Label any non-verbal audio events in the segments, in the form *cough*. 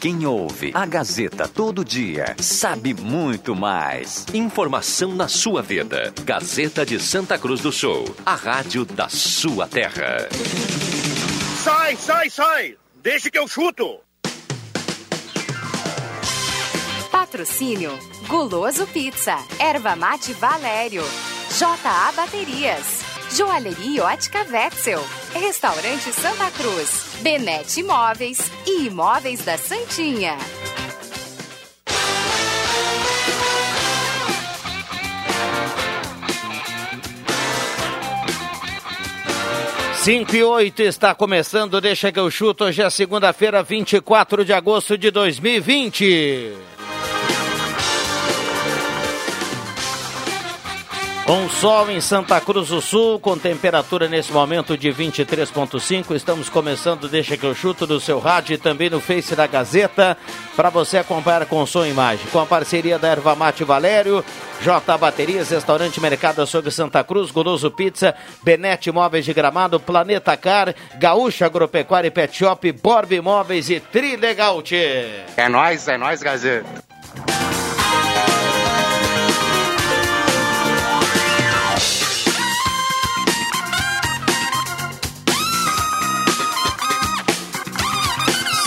Quem ouve a Gazeta todo dia sabe muito mais. Informação na sua vida. Gazeta de Santa Cruz do Sul, a rádio da sua terra. Sai, sai, sai! Deixa que eu chuto! Patrocínio Guloso Pizza, Erva Mate Valério, JA Baterias, Joalheria Ótica Wetzel, Restaurante Santa Cruz, Benete Imóveis e Imóveis da Santinha. Cinco e oito está começando, deixa que eu chuto. Hoje é segunda-feira, 24 de agosto de 2020. Com sol em Santa Cruz do Sul, com temperatura nesse momento de 23,5. Estamos começando, deixa que eu chuto no seu rádio e também no Face da Gazeta, para você acompanhar com som e imagem. Com a parceria da Erva Mate Valério, J Baterias, Restaurante Mercado Açougue Santa Cruz, Goloso Pizza, Benete Móveis de Gramado, Planeta Car, Gaúcha Agropecuária e Pet Shop, Borb Imóveis e Trilegal. É nóis, é nóis, Gazeta.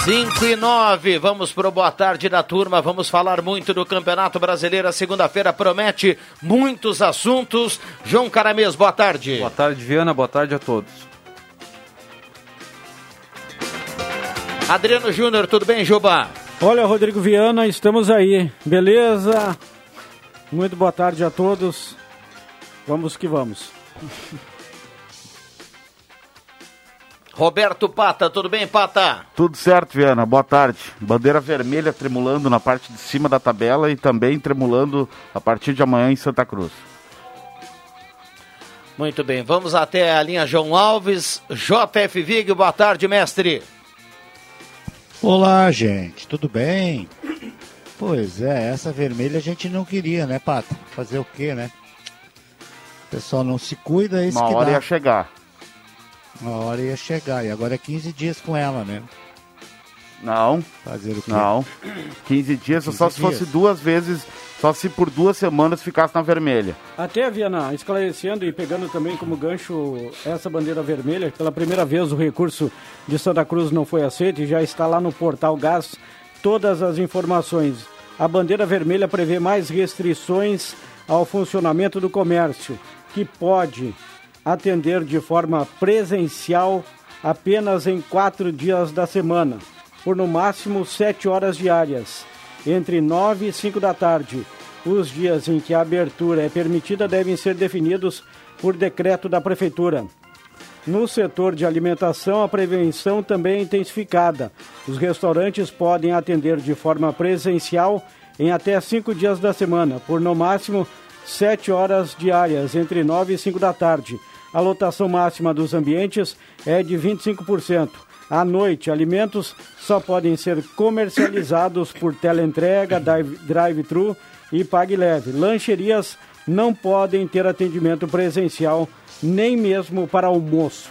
Cinco e nove, vamos pro boa tarde da turma, vamos falar muito do Campeonato Brasileiro, a segunda-feira promete muitos assuntos. João Caramês, boa tarde. Boa tarde, Viana, boa tarde a todos. Adriano Júnior, tudo bem, Juba? Olha, Rodrigo Viana, estamos aí, beleza? Muito boa tarde a todos, vamos que vamos. *laughs* Roberto Pata, tudo bem, Pata? Tudo certo, Viana. Boa tarde. Bandeira vermelha tremulando na parte de cima da tabela e também tremulando a partir de amanhã em Santa Cruz. Muito bem, vamos até a linha João Alves. JF Vig, boa tarde, mestre. Olá, gente, tudo bem? Pois é, essa vermelha a gente não queria, né, Pata? Fazer o quê, né? O pessoal não se cuida, é isso Uma que hora dá. ia chegar. Uma hora ia chegar. E agora é 15 dias com ela, né? Não. Fazer o quê? Não. 15 dias 15 só se fosse duas vezes, só se por duas semanas ficasse na vermelha. Até, Viana, esclarecendo e pegando também como gancho essa bandeira vermelha, pela primeira vez o recurso de Santa Cruz não foi aceito e já está lá no portal Gás todas as informações. A bandeira vermelha prevê mais restrições ao funcionamento do comércio, que pode atender de forma presencial apenas em quatro dias da semana, por no máximo sete horas diárias, entre nove e cinco da tarde. Os dias em que a abertura é permitida devem ser definidos por decreto da Prefeitura. No setor de alimentação, a prevenção também é intensificada. Os restaurantes podem atender de forma presencial em até cinco dias da semana, por no máximo sete horas diárias, entre nove e cinco da tarde. A lotação máxima dos ambientes é de 25%. À noite, alimentos só podem ser comercializados por teleentrega, drive- drive-thru e pague leve. Lancherias não podem ter atendimento presencial, nem mesmo para almoço.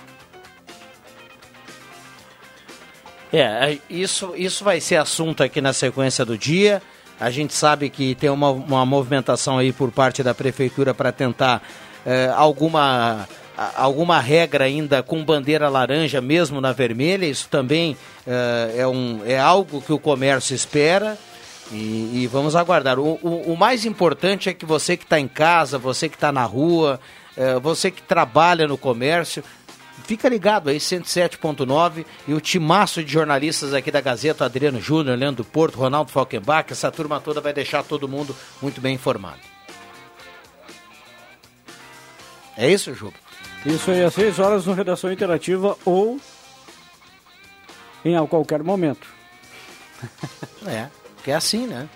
É, isso, isso vai ser assunto aqui na sequência do dia. A gente sabe que tem uma, uma movimentação aí por parte da prefeitura para tentar eh, alguma, alguma regra ainda com bandeira laranja, mesmo na vermelha. Isso também eh, é, um, é algo que o comércio espera. E, e vamos aguardar. O, o- o mais importante é que você que está em casa, você que está na rua, eh, você que trabalha no comércio, Fica ligado aí, 107.9 e o timaço de jornalistas aqui da Gazeta, Adriano Júnior, Leandro Porto, Ronaldo Falkenbach, essa turma toda vai deixar todo mundo muito bem informado. É isso, Juba? Isso aí às 6 horas no Redação Interativa ou em qualquer momento. *laughs* É, que é assim, né?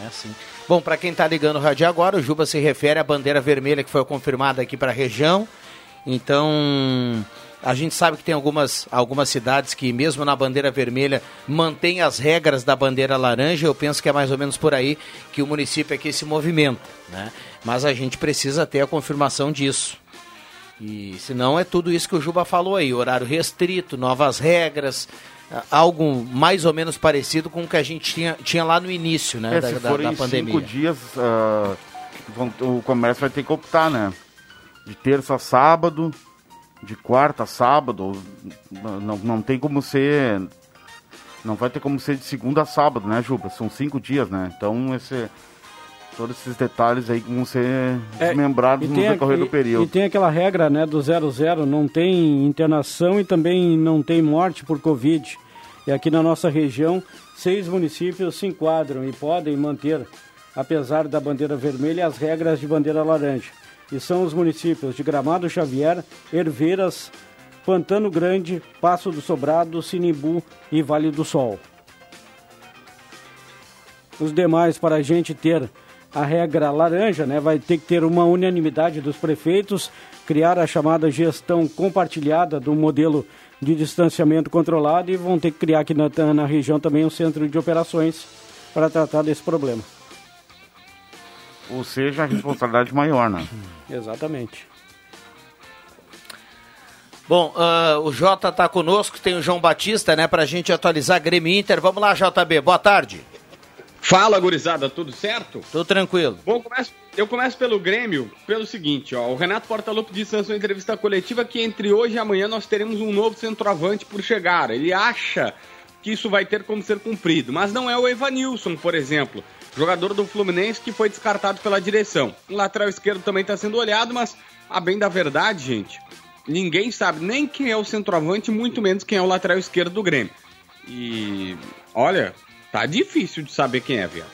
É assim. Bom, para quem está ligando o rádio agora, o Juba se refere à bandeira vermelha que foi confirmada aqui para a região. Então, a gente sabe que tem algumas, algumas cidades que, mesmo na bandeira vermelha, mantém as regras da bandeira laranja. Eu penso que é mais ou menos por aí que o município aqui se movimenta, né? Mas a gente precisa ter a confirmação disso. E senão é tudo isso que o Juba falou aí, horário restrito, novas regras. algo mais ou menos parecido com o que a gente tinha, tinha lá no início, né, É, da, se da, da pandemia. cinco dias, vão- o comércio vai ter que optar, né? De terça a sábado, de quarta a sábado, não, não tem como ser... Não vai ter como ser de segunda a sábado, né, Juba? São cinco dias, né? Então, esse, todos esses detalhes aí vão ser É, desmembrados no decorrer do período. e tem aquela regra né, do 00, não tem internação e também não tem morte por Covid. E aqui na nossa região, seis municípios se enquadram e podem manter, apesar da bandeira vermelha, as regras de bandeira laranja. E são os municípios de Gramado Xavier, Herveiras, Pantano Grande, Passo do Sobrado, Sinimbu e Vale do Sol. Os demais, para a gente ter a regra laranja, né, vai ter que ter uma unanimidade dos prefeitos, criar a chamada gestão compartilhada do modelo de distanciamento controlado e vão ter que criar aqui na, na região também um centro de operações para tratar desse problema. Ou seja, a responsabilidade maior, né? Exatamente. Bom, ah, o Jota está conosco, tem o João Batista, né, para a gente atualizar Grêmio Inter. Vamos lá, JB, boa tarde. Fala, gurizada, tudo certo? Tudo tranquilo. Bom, começo- eu começo pelo Grêmio, pelo seguinte, ó, o Renato Portaluppi disse na sua entrevista coletiva que entre hoje e amanhã nós teremos um novo centroavante por chegar. Ele acha que isso vai ter como ser cumprido, mas não é o Evanilson, por exemplo, jogador do Fluminense que foi descartado pela direção. O lateral esquerdo também está sendo olhado, mas a bem da verdade, gente, ninguém sabe nem quem é o centroavante, muito menos quem é o lateral esquerdo do Grêmio. E olha, tá difícil de saber quem é, viado.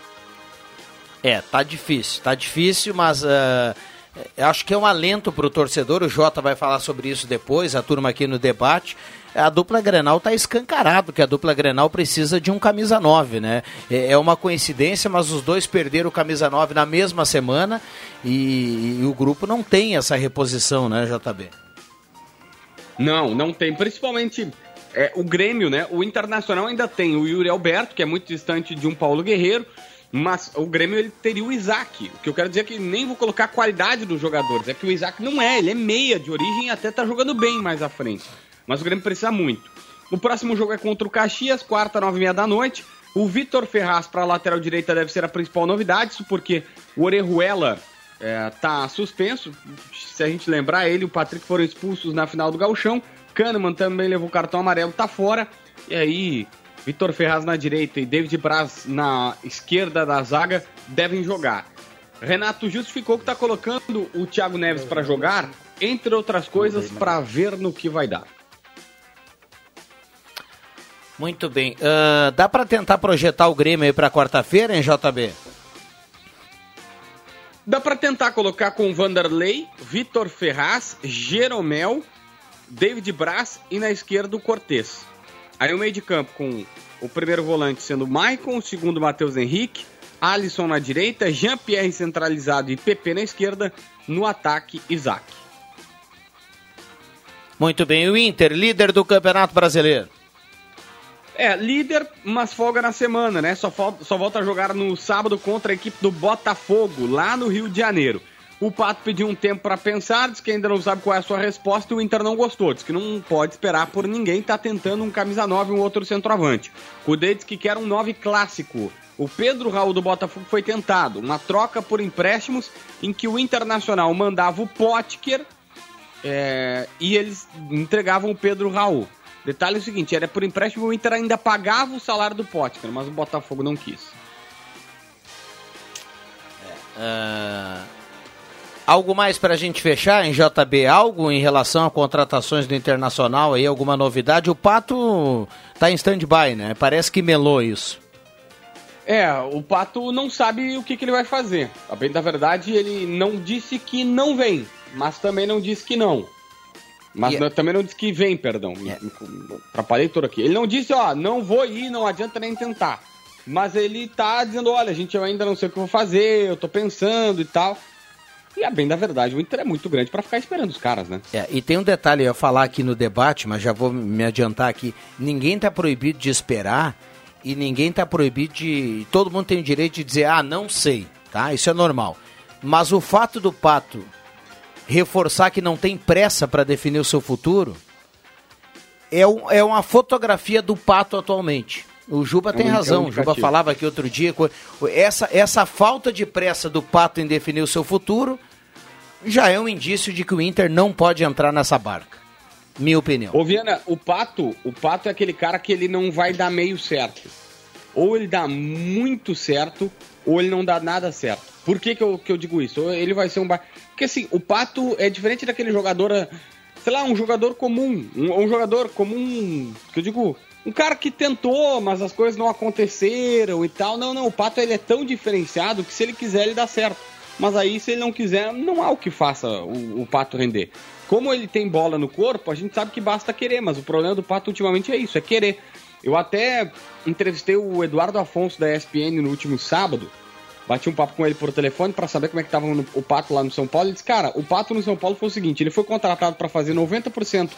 É, tá difícil, tá difícil, mas eu acho que é um alento para o torcedor. O Jota vai falar sobre isso depois, a turma aqui no debate. A dupla Grenal tá escancarado que a dupla Grenal precisa de um camisa 9, né? É é uma coincidência, mas os dois perderam o camisa 9 na mesma semana e, e o grupo não tem essa reposição, né, JB? Não, não tem. Principalmente é, o Grêmio, né? O Internacional ainda tem o Yuri Alberto, que é muito distante de um Paulo Guerreiro, mas o Grêmio ele teria o Isaac. O que eu quero dizer é que nem vou colocar a qualidade dos jogadores, é que o Isaac não é, ele é meia de origem e até tá jogando bem mais à frente. Mas o Grêmio precisa muito. O próximo jogo é contra o Caxias, quarta, nove e meia da noite. O Vitor Ferraz para a lateral direita deve ser a principal novidade, isso porque o Orejuela é, tá suspenso. Se a gente lembrar, ele e o Patrick foram expulsos na final do Gauchão. Kahneman também levou cartão amarelo, tá fora. E aí, Vitor Ferraz na direita e David Braz na esquerda da zaga devem jogar. Renato justificou que tá colocando o Thiago Neves para jogar, entre outras coisas, para ver no que vai dar. Muito bem. Ah, dá para tentar projetar o Grêmio aí para quarta-feira, hein, JB? Dá pra tentar colocar com Vanderlei, Vitor Ferraz, Jeromel, David Braz e na esquerda o Cortez. Aí o meio de campo com o primeiro volante sendo Maicon, o segundo Matheus Henrique, Alisson na direita, Jean-Pierre centralizado e PP na esquerda, no ataque Isaac. Muito bem. O Inter, líder do Campeonato Brasileiro. É, líder, mas folga na semana, né? Só, só volta a jogar no sábado contra a equipe do Botafogo, lá no Rio de Janeiro. O Pato pediu um tempo para pensar, diz que ainda não sabe qual é a sua resposta e o Inter não gostou. Diz que não pode esperar por ninguém, tá tentando um camisa 9 e um outro centroavante. O diz que quer um 9 clássico. O Pedro Raul do Botafogo foi tentado, uma troca por empréstimos em que o Internacional mandava o Potker é, e eles entregavam o Pedro Raul. Detalhe é o seguinte, era por empréstimo o Inter ainda pagava o salário do Potker, mas o Botafogo não quis. Ah, algo mais para a gente fechar em JB? Algo em relação a contratações do Internacional aí? Alguma novidade? O Pato tá em stand-by, né? Parece que melou isso. É, o Pato não sabe o que, que ele vai fazer. A bem da verdade, ele não disse que não vem, mas também não disse que não. Mas E- não- também não disse que vem, perdão. Me, me, atrapalhei todo aqui. Ele não disse, ó, não vou ir, não adianta nem tentar. Mas ele tá dizendo, olha, gente, eu ainda não sei o que eu vou fazer, eu tô pensando e tal. E a bem da verdade, o Inter é muito grande pra ficar esperando os caras, né? É, e tem um detalhe, eu ia falar aqui no debate, mas já vou me adiantar aqui. Ninguém tá proibido de esperar e ninguém tá proibido de. Todo mundo tem o direito de dizer, ah, não sei, tá? Isso é normal. Mas o fato do Pato reforçar que não tem pressa para definir o seu futuro é, um, é uma fotografia do Pato atualmente. O Juba É tem um- é um razão. O Juba falava aqui outro dia. Essa, essa falta de pressa do Pato em definir o seu futuro já é um indício de que o Inter não pode entrar nessa barca. Minha opinião. Ô, Viana, o Pato, o Pato é aquele cara que ele não vai dar meio certo. Ou ele dá muito certo, ou ele não dá nada certo. Por que, que, eu, que eu digo isso? Ele vai ser um. ba- Porque assim, o Pato é diferente daquele jogador, eh, sei lá, um jogador comum. Um, um jogador comum, que eu digo, um cara que tentou, mas as coisas não aconteceram e tal. Não, não, o Pato ele é tão diferenciado que se ele quiser, ele dá certo. Mas aí, se ele não quiser, não há o que faça o, o Pato render. Como ele tem bola no corpo, a gente sabe que basta querer, mas o problema do Pato ultimamente é isso, é querer. Eu até entrevistei o Eduardo Afonso da ESPN no último sábado, bati um papo com ele por telefone para saber como é que tava no- o Pato lá no São Paulo. Ele disse, cara, o Pato no São Paulo foi o seguinte, ele foi contratado para fazer 90%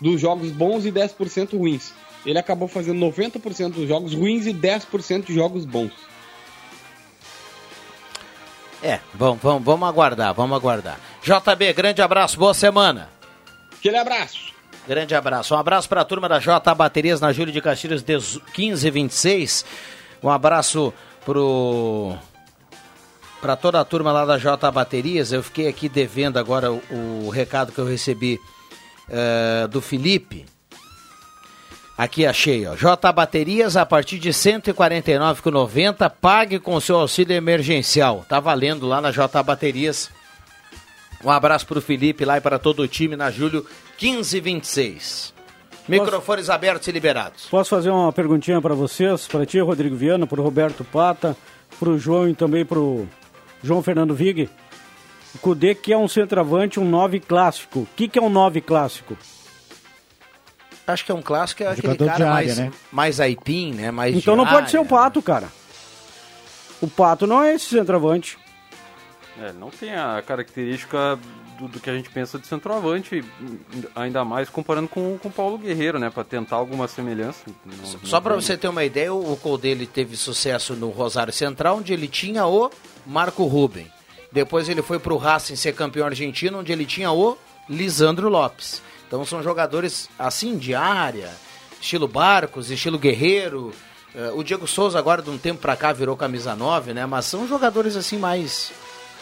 dos jogos bons e 10% ruins. Ele acabou fazendo 90% dos jogos ruins e 10% de jogos bons. É, vamos, vamos, vamos aguardar, vamos aguardar. JB, grande abraço, boa semana. Aquele abraço. Grande abraço. Um abraço para a turma da J Baterias na Júlio de Castilhos 1526. Um abraço pro para toda a turma lá da J Baterias. Eu fiquei aqui devendo agora o, o recado que eu recebi eh, do Felipe. Aqui achei, ó. J Baterias a partir de R$ 149,90. Pague com seu auxílio emergencial. Tá valendo lá na J Baterias. Um abraço pro Felipe lá e para todo o time na Júlio 1526. Microfones abertos e liberados. Posso fazer uma perguntinha para vocês, para ti, Rodrigo Viana, para o Roberto Pata, para o João e também para o João Fernando Vig. O Cudê que é um centroavante, um 9 clássico. O que, que é um 9 clássico? Acho que é um clássico, é aquele Jogador cara área, mais, né? mais aipim, né? Mais Então não de pode ser o Pato, cara. O Pato não é esse centroavante. É, não tem a característica do, do que a gente pensa de centroavante, ainda mais comparando com, com o Paulo Guerreiro, né? Pra tentar alguma semelhança. Não- Só não para tem. você ter uma ideia, o Colde ele teve sucesso no Rosário Central, onde ele tinha o Marco Ruben. Depois ele foi para o Racing ser campeão argentino, onde ele tinha o Lisandro Lopes. Então são jogadores assim de área, estilo Barcos, estilo Guerreiro. Eh, o Diego Souza agora de um tempo para cá virou camisa 9, né? Mas são jogadores assim mais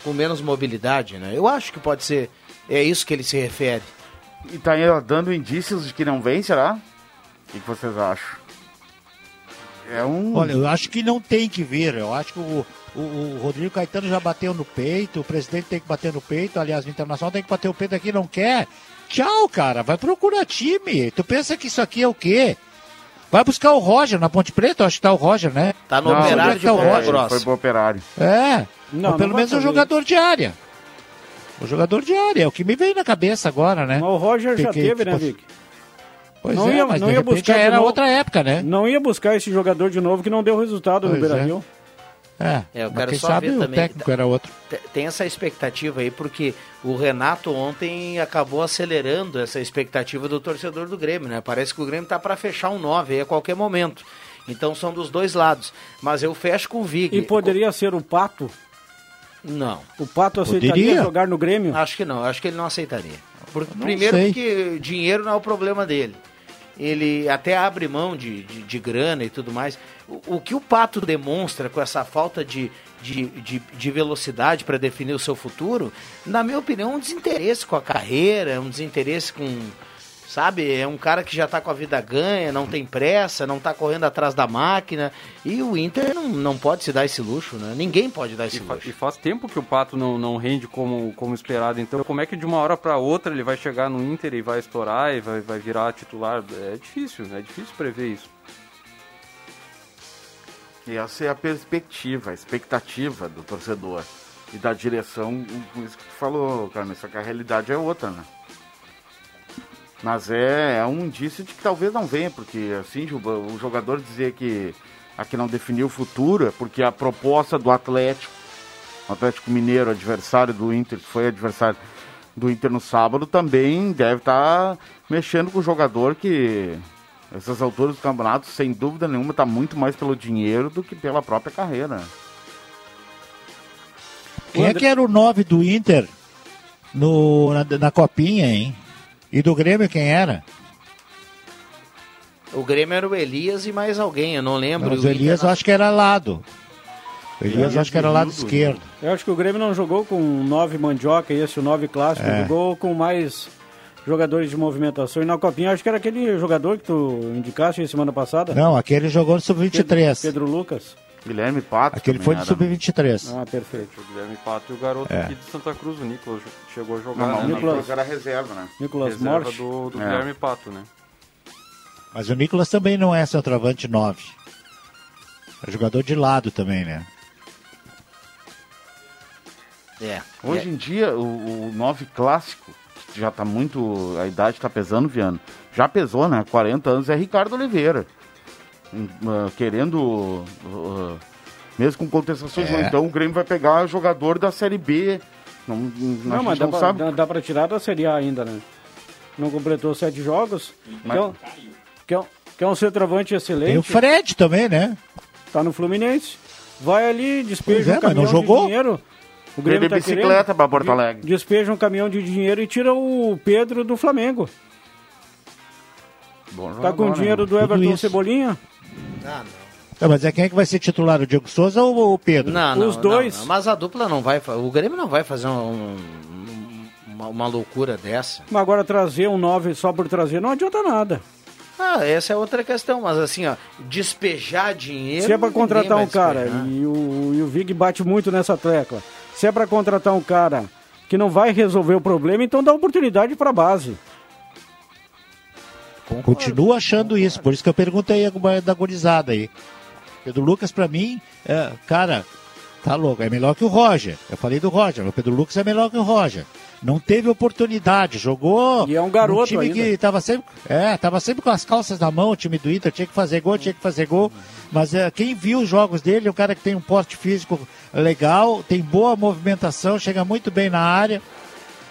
com menos mobilidade, né? Eu acho que pode ser é isso que ele se refere. E tá aí, ó, dando indícios de que não vem, será? O que, que vocês acham? É um. Olha, eu acho que não tem que vir. Eu acho que o, o, o Rodrigo Caetano já bateu no peito, o presidente tem que bater no peito, aliás, o Internacional tem que bater o peito aqui, não quer. Tchau, cara, vai procurar time. Tu pensa que isso aqui é o quê? Vai buscar o Roger na Ponte Preta, acho que tá o Roger, né? Tá no Não, operário é de tá o Roger? Foi pro operário. É, Não, ou pelo não menos vai um jogador de área. O jogador de área, é o que me veio na cabeça agora, né? Mas o Roger já teve, né, tipo, Vic? Pois não é, ia, mas não de ia buscar era novo- outra época, né? Não ia buscar esse jogador de novo que não deu resultado no Pois é. Beira-Rio. É, É, eu mas quero quem só sabe ver o também. técnico era outro. Te- Tem essa expectativa aí, porque o Renato ontem acabou acelerando essa expectativa do torcedor do Grêmio, né? Parece que o Grêmio tá para fechar um 9 aí a qualquer momento. Então são dos dois lados. Mas eu fecho com o Vig. E poderia ser o Pato? Não. O Pato aceitaria Poderia. jogar no Grêmio? Acho que não, acho que ele não aceitaria. Por- não primeiro sei. porque dinheiro não é o problema dele. Ele até abre mão de, de, de grana e tudo mais. O, o que o Pato demonstra com essa falta de, de, de, de velocidade para definir o seu futuro, na minha opinião, é um desinteresse com a carreira, é um desinteresse com. Sabe, é um cara que já tá com a vida ganha, não tem pressa, não tá correndo atrás da máquina. E o Inter não, não pode se dar esse luxo, né? Ninguém pode dar esse E, fa- luxo. e faz tempo que o Pato não, não rende como, como esperado. Então, como é que de uma hora para outra ele vai chegar no Inter e vai estourar e vai, vai virar titular? É difícil, é difícil prever isso. E essa é a perspectiva, a expectativa do torcedor e da direção, com isso que tu falou, cara, só que a realidade é outra, né? Mas é, é um indício de que talvez não venha, porque assim, o jogador dizer que aqui não definiu o futuro é porque a proposta do Atlético, o Atlético Mineiro, adversário do Inter, que foi adversário do Inter no sábado, também deve estar mexendo com o jogador que essas alturas do campeonato, sem dúvida nenhuma, está muito mais pelo dinheiro do que pela própria carreira. Quem é que era o 9 do Inter no, na, na copinha, hein? E do Grêmio quem era? O Grêmio era o Elias e mais alguém, eu não lembro. Mas o Elias eu acho que era lado. O Elias eu acho que era lado esquerdo. Eu acho que o Grêmio não jogou com nove mandioca, esse o nove clássico, É. jogou com mais jogadores de movimentação. E na Copinha, acho que era aquele jogador que tu indicaste semana passada. Não, aquele jogou no sub-23. Pedro Lucas. Guilherme Pato. Aquele foi no sub-23. Ah, perfeito. O Guilherme Pato e o garoto É. aqui de Santa Cruz, o Nicolas, chegou a jogar. Não, não, né, o na- Nicolas era reserva, né? Nicolas reserva Morte. do, do É. Guilherme Pato, né? Mas o Nicolas também não é centroavante 9. É jogador de lado também, né? É. Hoje em dia, o, o 9 clássico, que já tá muito. A idade tá pesando, Viano. Já pesou, né? 40 anos, é Ricardo Oliveira. Hum, ah, querendo. ah, mesmo com contestações, É. então o Grêmio vai pegar jogador da Série B. Não, não, mas dá não pra, sabe. dá, dá pra tirar da Série A ainda, né? Não completou sete jogos. Mas- Quer, um, quer, um, um centroavante excelente. Tem o Fred também, né? Tá no Fluminense. Vai ali, despeja Pois é, um caminhão não jogou. de dinheiro. O Grêmio tá bicicleta querendo. pra Porto Alegre. Despeja um caminhão de dinheiro e tira o Pedro do Flamengo. Bom Tá com o dinheiro né? do Everton. Cebolinha? Ah, não. Tá, mas é quem é que vai ser titular? O Diego Souza ou o Pedro? Não, não, Os não, dois. não. Mas a dupla não vai. O Grêmio não vai fazer um- um- uma, uma loucura dessa. Mas agora trazer um 9 só por trazer não adianta nada. Ah, essa é outra questão. Mas assim, ó, despejar dinheiro. Se é pra contratar um cara, e o, e o Vig bate muito nessa tecla. Se é pra contratar um cara que não vai resolver o problema, então dá oportunidade pra base. Continuo achando isso, por isso que eu perguntei a- da gurizada aí. Pedro Lucas, pra mim, é, cara, tá louco, é melhor que o Roger. Eu falei do Roger, o Pedro Lucas é melhor que o Roger. Não teve oportunidade, jogou. E é um garoto num time ainda. que tava sempre, é, tava sempre com as calças na mão, o time do Inter tinha que fazer gol, tinha que fazer gol. Mas é, quem viu os jogos dele é um cara que tem um porte físico legal, tem boa movimentação, chega muito bem na área.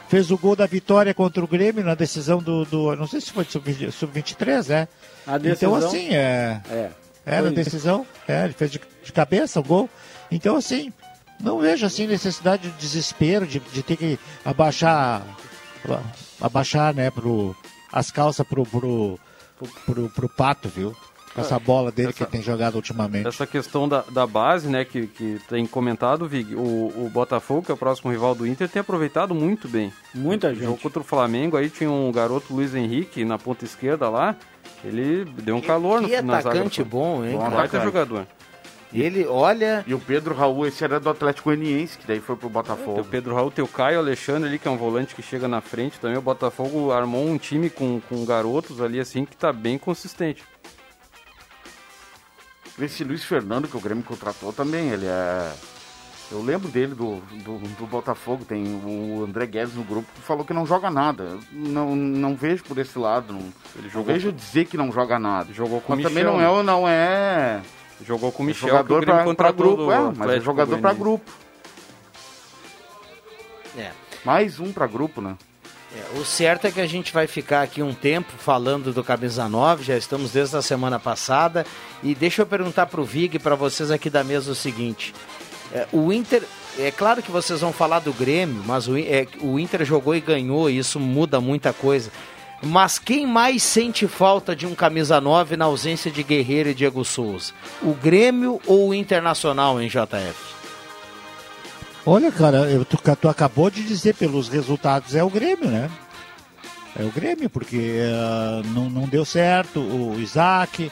Fez o gol da vitória contra o Grêmio na decisão do. do não sei se foi de sub- sub-23, né? A decisão- Então, assim, é. É. É, na decisão. É, ele fez de, de cabeça o gol. Então, assim, não vejo assim necessidade de desespero, de, de ter que abaixar. Abaixar, né, pro, as calças pro, pro, pro, pro, pro pato, viu? Com essa bola dele que Essa- tem jogado ultimamente. Essa questão da, da base, né, que, que tem comentado, Vig, o, o Botafogo, que é o próximo rival do Inter, tem aproveitado muito bem. Muita O jogo gente. contra o Flamengo, aí tinha um garoto Luiz Henrique na ponta esquerda lá, ele deu um calor no, que na zaga. atacante bom, hein, Um cara? baita jogador. Ele, olha. E o Pedro Raul, esse era do Atlético Goianiense, que daí foi pro Tem Botafogo. o Pedro Raul, tem o Caio Alexandre ali, que é um volante que chega na frente também. O Botafogo armou um time com, com garotos ali, assim, que tá bem consistente. Esse Luiz Fernando que o Grêmio contratou também, ele é. Eu lembro dele do, do, do Botafogo, tem o André Guedes no grupo que falou que não joga nada. Não, não vejo por esse lado. Não, Ele não jogou vejo dizer que não joga nada. Jogou com o Mas também Michel, não né? é, não é Jogou com o é Michel, jogador que o pra, grupo, é, mas é jogador pra Goianiense. grupo. É. Mais um pra grupo, né? É, o certo é que a gente vai ficar aqui um tempo falando do Camisa 9, já estamos desde a semana passada. E deixa eu perguntar para o Vig e para vocês aqui da mesa o seguinte: é, o Inter, é claro que vocês vão falar do Grêmio, mas o, é, o Inter jogou e ganhou, e isso muda muita coisa. Mas quem mais sente falta de um camisa 9 na ausência de Guerreiro e Diego Souza? O Grêmio ou o Internacional em JF? Olha, cara, eu, tu, tu acabou de dizer pelos resultados, é o Grêmio, né? É o Grêmio, porque ah, não, não deu certo o Isaac,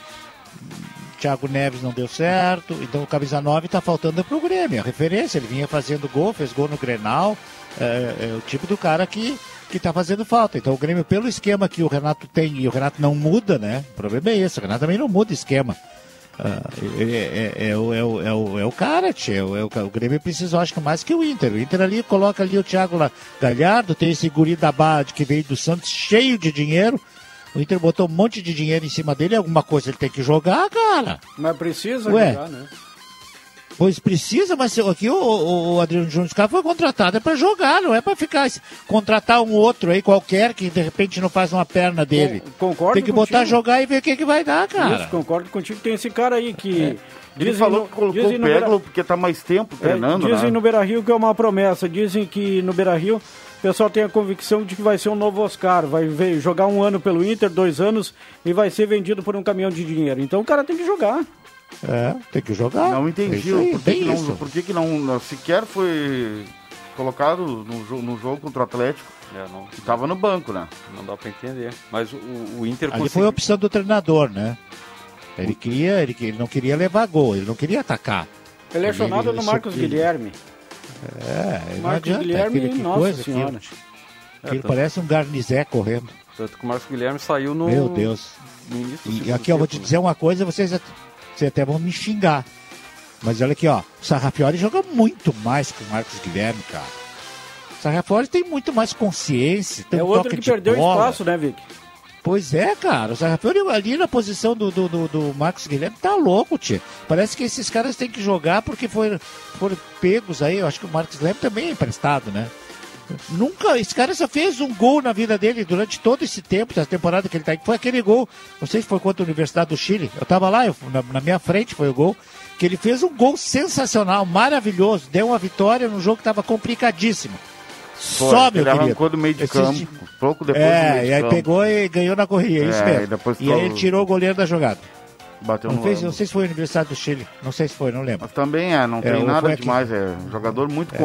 Thiago Neves não deu certo, então o camisa 9 tá faltando pro Grêmio, a referência, ele vinha fazendo gol, fez gol no Grenal, é, é o tipo do cara que, que tá fazendo falta. Então o Grêmio, pelo esquema que o Renato tem, e o Renato não muda, né? O problema é esse, o Renato também não muda esquema. Ah, ele é, é, é o, é, o, é, o, é o cara, tchê, é o, é o, Grêmio precisou, acho que mais que o Inter. O Inter ali coloca ali o Thiago Galhardo, tem esse guri da Bad que veio do Santos cheio de dinheiro. O Inter botou um monte de dinheiro em cima dele, alguma coisa ele tem que jogar, cara. Mas precisa Ué. jogar, né? Pois precisa, mas aqui o, o, o Adriano Júnior Scar foi contratado é pra jogar, não é pra ficar contratar um outro aí qualquer que de repente não faz uma perna dele. Con- concordo Tem que botar contigo. jogar e ver o que, que vai dar, cara. Isso, concordo contigo. Tem esse cara aí que. Ele dizem falou que colocou o Peglo porque tá mais tempo É, treinando, dizem né? no Beira Rio que é uma promessa. Dizem que no Beira Rio pessoal tem a convicção de que vai ser um novo Oscar, vai ver, jogar um ano pelo Inter, dois anos, e vai ser vendido por um caminhão de dinheiro. Então o cara tem que jogar. É, tem que jogar. Não É entendi isso aí, por, que que não, por que, que não, não sequer foi colocado no, no jogo contra o Atlético. É, não, que tava no banco, né? Não dá pra entender. Mas o, o Inter Ali conseguiu- foi a opção do treinador, né? Ele queria, ele, ele não queria levar gol, ele não queria atacar. Ele é chonado no Marcos ele- Guilherme. É, Marcos adianta, Guilherme, aquele, que nossa coisa, senhora. aquilo. É, Aquilo tanto- parece um garnizé correndo. Tanto que o Marcos Guilherme saiu no. Meu Deus. no início do E aqui eu vou te tempo, dizer uma coisa, vocês, vocês até vão me xingar. Mas olha aqui, ó. O Sarrafiori joga muito mais que o Marcos Guilherme, cara. O Sarrafiori tem muito mais consciência. Tem É um outro que de perdeu bola. espaço, né, Vic? Pois é, cara. O Sarrafiori ali na posição do, do, do, do Marcos Guilherme tá louco, tio. Parece que esses caras têm que jogar porque foram, foram pegos aí. Eu acho que o Marcos Guilherme também é emprestado, né? Nunca, esse cara só fez um gol na vida dele durante todo esse tempo, essa temporada que ele tá aí. Foi aquele gol, não sei se foi contra a Universidade do Chile. Eu tava lá, eu- na, na minha frente foi o gol. Que ele fez um gol sensacional, maravilhoso. Deu uma vitória num jogo que tava complicadíssimo. Foi, Só, meu ele querido. arrancou do meio de Esses campo, pouco depois do é, meio de e aí campo. pegou e ganhou na corrida, é isso É, mesmo. e E aí ele tirou o goleiro da jogada. Bateu Não, fez, não sei se foi a Universidade do Chile, não sei se foi, não lembro. Mas também é, não É, tem nada aqui. demais, é um jogador muito É.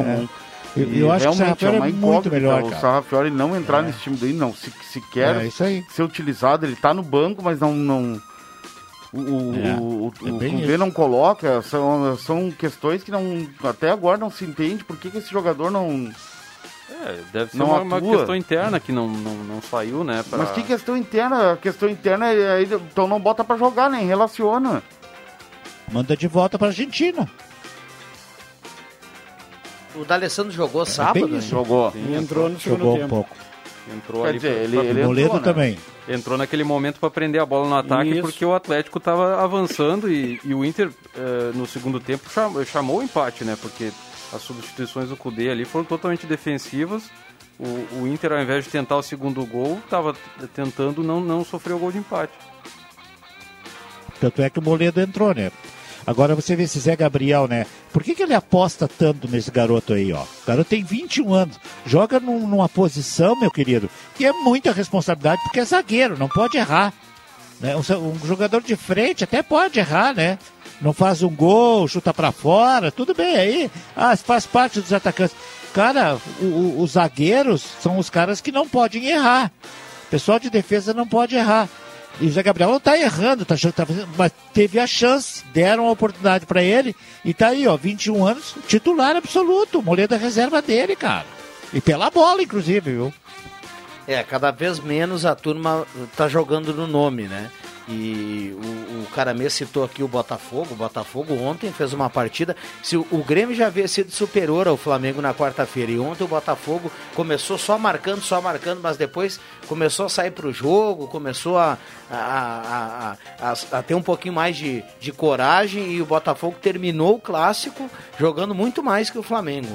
Eu- eu acho que o realmente Sarrafiori uma é muito melhor, O cara. Sarrafiori não entrar É. nesse time daí, não. Se, sequer É, isso aí. ser utilizado, ele tá no banco, mas não. não o o, É, o, é o Cudê isso. não coloca, são, são questões que não, até agora não se entende por que, que esse jogador não. É, deve ser Não uma, uma questão interna que não, não, não saiu, né? Pra... Mas que questão interna? A questão interna é. aí, Então não bota pra jogar, nem relaciona. Manda de volta pra Argentina. O D'Alessandro É jogou sábado? bem hein? isso. Jogou. E entrou no segundo Jogou um tempo. pouco. Entrou Quer ali dizer, pra- ele- ele- Moledo entrou, né? também. entrou naquele momento para prender a bola no ataque Isso. porque o Atlético estava avançando e, e o Inter eh, no segundo tempo chamou, chamou o empate, né? Porque as substituições do Cudê ali foram totalmente defensivas. O, o Inter, ao invés de tentar o segundo gol, estava tentando não, não sofrer o gol de empate. Tanto é que o Moledo entrou, né? Agora você vê esse Zé Gabriel, né? Por que, que ele aposta tanto nesse garoto aí, ó? O garoto tem 21 anos, joga num- numa posição, meu querido, que é muita responsabilidade porque é zagueiro, não pode errar. Né? Um, um jogador de frente até pode errar, né? Não faz um gol, chuta pra fora, tudo bem aí. Ah, faz parte dos atacantes. Cara, o- o- os zagueiros são os caras que não podem errar. O pessoal de defesa não pode errar. E o Zé Gabriel não tá errando, tá, tá mas teve a chance, deram a oportunidade pra ele e tá aí, ó, 21 anos, titular absoluto, Moledo é reserva dele, cara. E pela bola, inclusive, viu? É, cada vez menos a turma tá jogando no nome, né? E o, o Caramê citou aqui o Botafogo. O Botafogo ontem fez uma partida. Se o, o Grêmio já havia sido superior ao Flamengo na quarta-feira. E ontem o Botafogo começou só marcando, só marcando, mas depois começou a sair pro jogo, começou a, a, a, a, a- a ter um pouquinho mais de, de coragem. E o Botafogo terminou o clássico jogando muito mais que o Flamengo.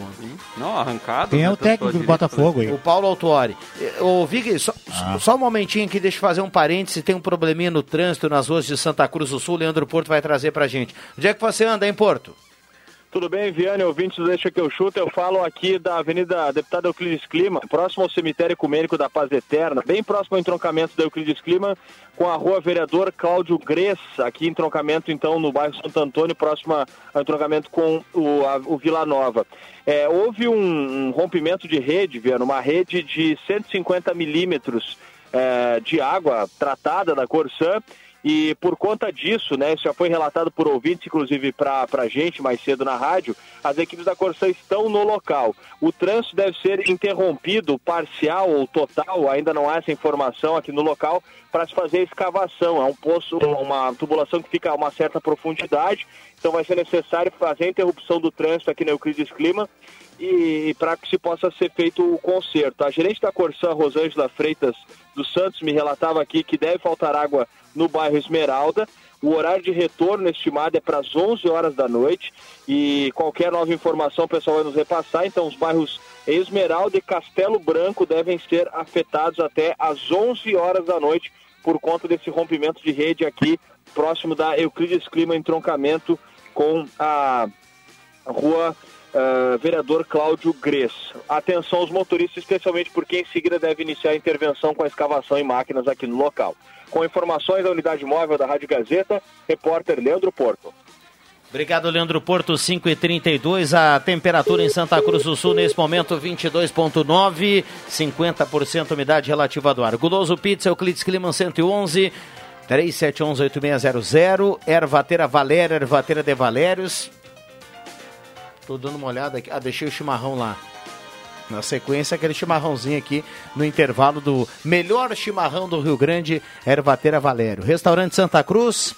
Não, arrancado. Quem é né, o técnico do Botafogo aí? O Paulo Autuori. Ô, Vig, só, Ah. só um momentinho aqui, deixa eu fazer um parêntese. Tem um probleminha no trânsito nas ruas de Santa Cruz do Sul. Leandro Porto vai trazer pra gente. Onde é que você anda, hein, Porto? Tudo bem, Viane, ouvintes Deixa que eu chuto, eu falo aqui da Avenida Deputado Euclides Clima, próximo ao cemitério ecumênico da Paz Eterna, bem próximo ao entroncamento da Euclides Clima, com a rua Vereador Cláudio Gress, aqui entroncamento então no bairro Santo Antônio, próximo ao entroncamento com o, a- o Vila Nova. É, houve um, um rompimento de rede, Viane, uma rede de 150 milímetros é, de água tratada da Corsã, e por conta disso, né, isso já foi relatado por ouvintes, inclusive para a gente mais cedo na rádio, as equipes da Corsã estão no local. O trânsito deve ser interrompido, parcial ou total, ainda não há essa informação aqui no local, para se fazer a escavação. É um poço, uma tubulação que fica a uma certa profundidade, então vai ser necessário fazer a interrupção do trânsito aqui na Euclides Clima e para que se possa ser feito o conserto. A gerente da Corsã, Rosângela Freitas dos Santos, me relatava aqui que deve faltar água no bairro Esmeralda. O horário de retorno estimado é para as 11 horas da noite e qualquer nova informação o pessoal vai nos repassar. Então, os bairros Esmeralda e Castelo Branco devem ser afetados até às 11 horas da noite por conta desse rompimento de rede aqui próximo da Euclides Clima, entroncamento com a rua uh, vereador Cláudio Gres. Atenção aos motoristas, especialmente porque em seguida deve iniciar a intervenção com a escavação em máquinas aqui no local. Com informações da unidade móvel da Rádio Gazeta, repórter Leandro Porto. Obrigado, Leandro Porto, 5 e 32 A temperatura em Santa Cruz do Sul, nesse momento, 22,9, 50% umidade relativa do ar. Guloso Pizza, Euclides Clima 111, 3711-8600. Ervateira Valéria, Ervateira de Valérios. Tô dando uma olhada aqui. Ah, deixei o chimarrão lá. Na sequência, aquele chimarrãozinho aqui no intervalo do melhor chimarrão do Rio Grande, Ervateira Valério. Restaurante Santa Cruz.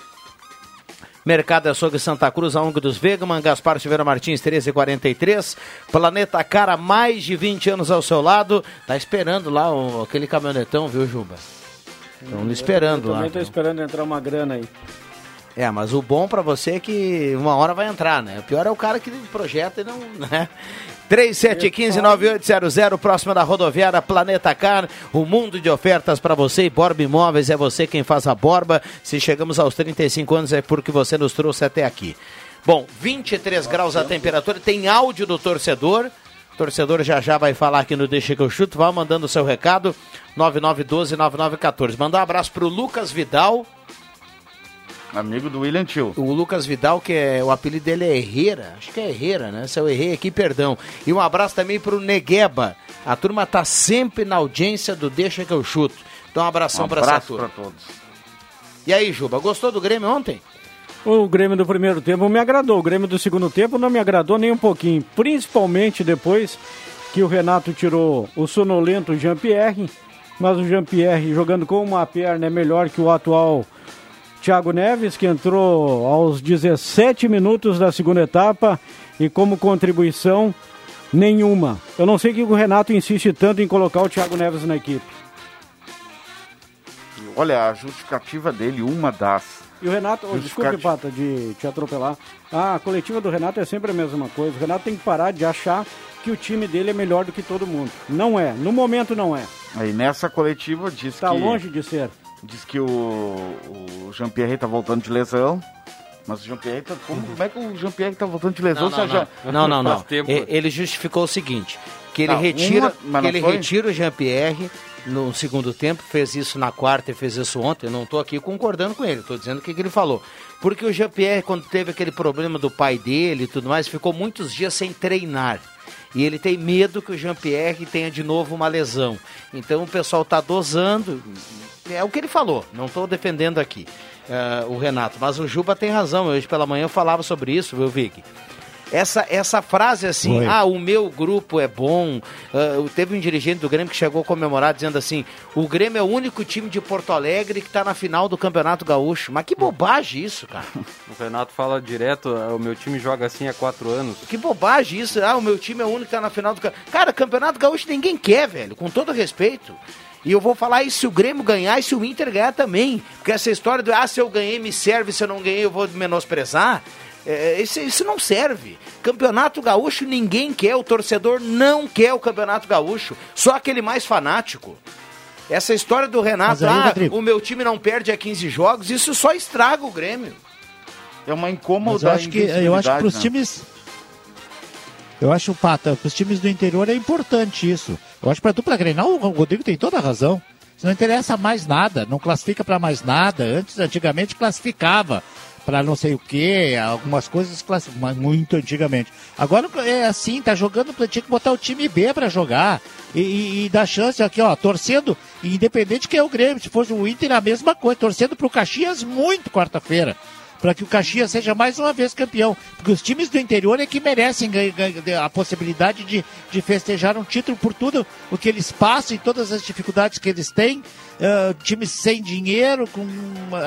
Mercado Açougue Santa Cruz, a ONG dos Vegaman, Gaspar Silveira Martins, 1343. Planeta Cara, mais de 20 anos ao seu lado. Tá esperando lá o, aquele caminhonetão, viu, Juba? Estão esperando eu lá. Também tô esperando entrar uma grana aí. É, mas o bom para você é que uma hora vai entrar, né? O pior é o cara que projeta e não, né? 3715-9800, próxima da rodoviária Planeta Car, o um mundo de ofertas para você e Borba Imóveis, é você quem faz a borba. Se chegamos aos 35 anos é porque você nos trouxe até aqui. Bom, 23 graus a temperatura, tem áudio do torcedor. O torcedor já já vai falar aqui no Deixa que eu chuto, vá mandando o seu recado, 9912-9914. Mandar um abraço pro Lucas Vidal, Amigo do William Tio. O Lucas Vidal, que é o apelido dele é Herrera. Acho que é Herrera, né? Se eu errei aqui, perdão. E um abraço também pro Negueba. A turma tá sempre na audiência do Deixa que eu chuto. Então um abração um pra abraço essa turma. pra todos. E aí, Juba, gostou do Grêmio ontem? O Grêmio do primeiro tempo me agradou. O Grêmio do segundo tempo não me agradou nem um pouquinho. Principalmente depois que o Renato tirou o sonolento Jean-Pierre. Mas o Jean-Pierre jogando com uma perna é melhor que o atual Thiago Neves, que entrou aos 17 minutos da segunda etapa e como contribuição nenhuma. Eu não sei que o Renato insiste tanto em colocar o Thiago Neves na equipe. Olha, a justificativa dele, uma das. E o Renato, oh, desculpe, Pata, de te atropelar. Ah, a coletiva do Renato é sempre a mesma coisa. O Renato tem que parar de achar que o time dele é melhor do que todo mundo. Não é. No momento não é. Aí nessa coletiva diz tá que. Está longe de ser. Diz que o, o Jean-Pierre tá voltando de lesão. Mas o Jean-Pierre tá. Como, como é que o Jean-Pierre tá voltando de lesão? Não, não, já... não. não, não, não. Ele justificou o seguinte: que ele Não, retira, uma- que ele foi? retira o Jean-Pierre no segundo tempo, fez isso na quarta e fez isso ontem. Eu não estou aqui concordando com ele, estou dizendo o que, que ele falou. Porque o Jean-Pierre, quando teve aquele problema do pai dele e tudo mais, ficou muitos dias sem treinar. E ele tem medo que o Jean-Pierre tenha de novo uma lesão. Então o pessoal está dosando. É o que ele falou, não estou defendendo aqui eh, o Renato. Mas o Juba tem razão. Hoje pela manhã eu falava sobre isso, viu, Vic? Essa, essa frase assim, Oi. ah, o meu grupo é bom. ah, teve um dirigente do Grêmio que chegou a comemorar dizendo assim: o Grêmio é o único time de Porto Alegre que está na final do Campeonato Gaúcho. Mas que bobagem isso, cara. *laughs* O Renato fala direto, "Ah, o meu time joga assim há quatro anos. Que bobagem isso. Ah, o meu time é o único que tá na final do campeonato. Cara, Campeonato Gaúcho ninguém quer, velho, com todo respeito. E eu vou falar isso se o Grêmio ganhar e se o Inter ganhar também. Porque essa história do, ah, se eu ganhei me serve, se eu não ganhei eu vou menosprezar. É, isso, isso não serve. Campeonato Gaúcho ninguém quer, o torcedor não quer o Campeonato Gaúcho. Só aquele mais fanático. Essa história do Renato, Mas aí, ah, Rodrigo- o meu time não perde a 15 jogos, isso só estraga o Grêmio. É uma Mas incômoda eu acho que eu acho que para os né? times eu acho Pata, para os times do interior é importante isso. Eu acho para dupla Grenal o Rodrigo tem toda a razão. Isso não interessa mais nada, não classifica para mais nada. Antes antigamente classificava para não sei o que, algumas coisas muito antigamente. Agora é assim, tá jogando, tinha que botar o time B para jogar e, e, e dar chance aqui, ó, torcendo, independente que é o Grêmio, se fosse o Inter a mesma coisa, torcendo pro Caxias muito quarta-feira para que o Caxias seja mais uma vez campeão. Porque os times do interior é que merecem a possibilidade de, de festejar um título por tudo o que eles passam e todas as dificuldades que eles têm. Ah, times sem dinheiro, com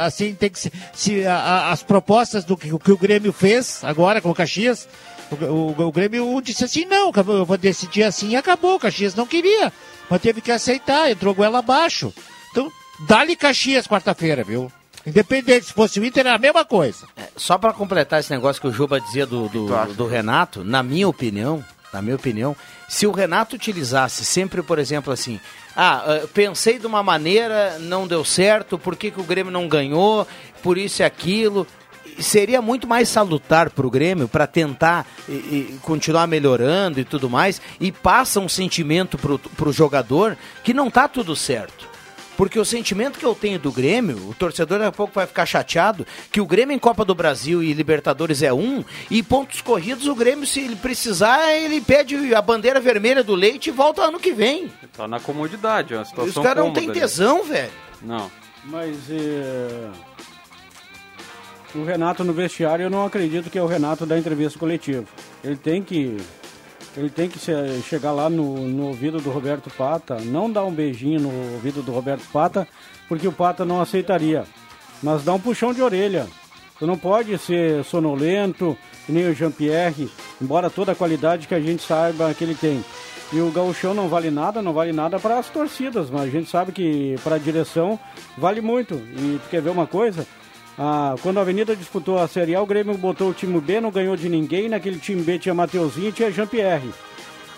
assim tem que se, se a- a- as propostas do que, que o Grêmio fez agora com o Caxias. O, o- o Grêmio disse assim, não, eu vou decidir assim e acabou. O Caxias não queria, mas teve que aceitar, entrou goela abaixo. Então, dá-lhe Caxias quarta-feira, viu? Independente, se fosse o Inter, era a mesma coisa. Só para completar esse negócio que o Juba dizia do, do, do Renato, na minha opinião, na minha opinião, se o Renato utilizasse sempre, por exemplo, assim, ah, ah, pensei de uma maneira, não deu certo, por que, que o Grêmio não ganhou, por isso e aquilo. seria muito mais salutar para o Grêmio para tentar e, e continuar melhorando e tudo mais e passa um sentimento para o jogador que não tá tudo certo. Porque o sentimento que eu tenho do Grêmio, o torcedor daqui a pouco vai ficar chateado, que o Grêmio em Copa do Brasil e Libertadores é um, e pontos corridos, o Grêmio, se ele precisar, ele pede a bandeira vermelha do leite e volta ano que vem. Tá na comodidade, é uma situação Os caras não têm tesão, velho. Não. Mas é... o Renato no vestiário, eu não acredito que é o Renato da entrevista coletiva. Ele tem que ele tem que chegar lá no, no ouvido do Roberto Pata, não dar um beijinho no ouvido do Roberto Pata, porque o Pata não aceitaria. Mas dá um puxão de orelha. Tu não pode ser sonolento, nem o Jean-Pierre, embora toda a qualidade que a gente saiba que ele tem. E o gauchão não vale nada, não vale nada para as torcidas, mas a gente sabe que para a direção vale muito. E tu quer ver uma coisa? Ah, quando a Avenida disputou a Série A, o Grêmio botou o time B, não ganhou de ninguém. Naquele time B tinha Mateuzinho e tinha Jean-Pierre.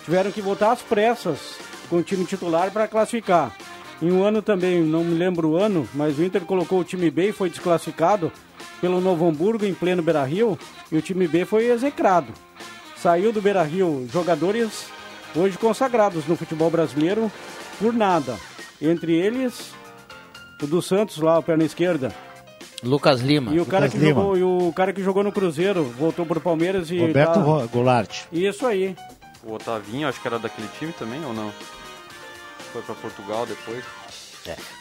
Tiveram que botar às pressas com o time titular para classificar. Em um ano também, não me lembro o ano, mas o Inter colocou o time B e foi desclassificado pelo Novo Hamburgo em pleno Beira-Rio e o time B foi execrado. Saiu do Beira-Rio jogadores hoje consagrados no futebol brasileiro por nada. Entre eles, o do Santos lá, a perna esquerda, Lucas Lima. E o cara, Lucas que Lima. jogou, e o cara que jogou no Cruzeiro voltou pro Palmeiras e. Roberto tá- Goulart. Isso aí. O Otavinho, acho que era daquele time também, ou não? Foi pra Portugal depois.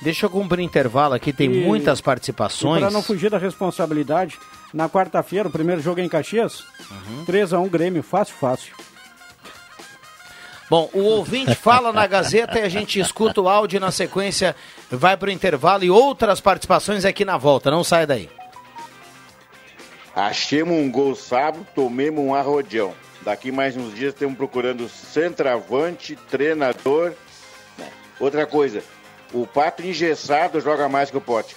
Deixa eu cumprir intervalo aqui, tem E- muitas participações. para não fugir da responsabilidade, na quarta-feira, o primeiro jogo é em Caxias, Uhum. 3x1 Grêmio, fácil, fácil. Bom, o ouvinte *laughs* fala na Gazeta e a gente escuta o áudio e na sequência vai pro intervalo e outras participações aqui na volta. Não sai daí. Achemos um gol sábado, tomemos um arrodeão. Daqui mais uns dias estamos procurando centroavante, treinador. né? Outra coisa, o pato engessado joga mais que o pote.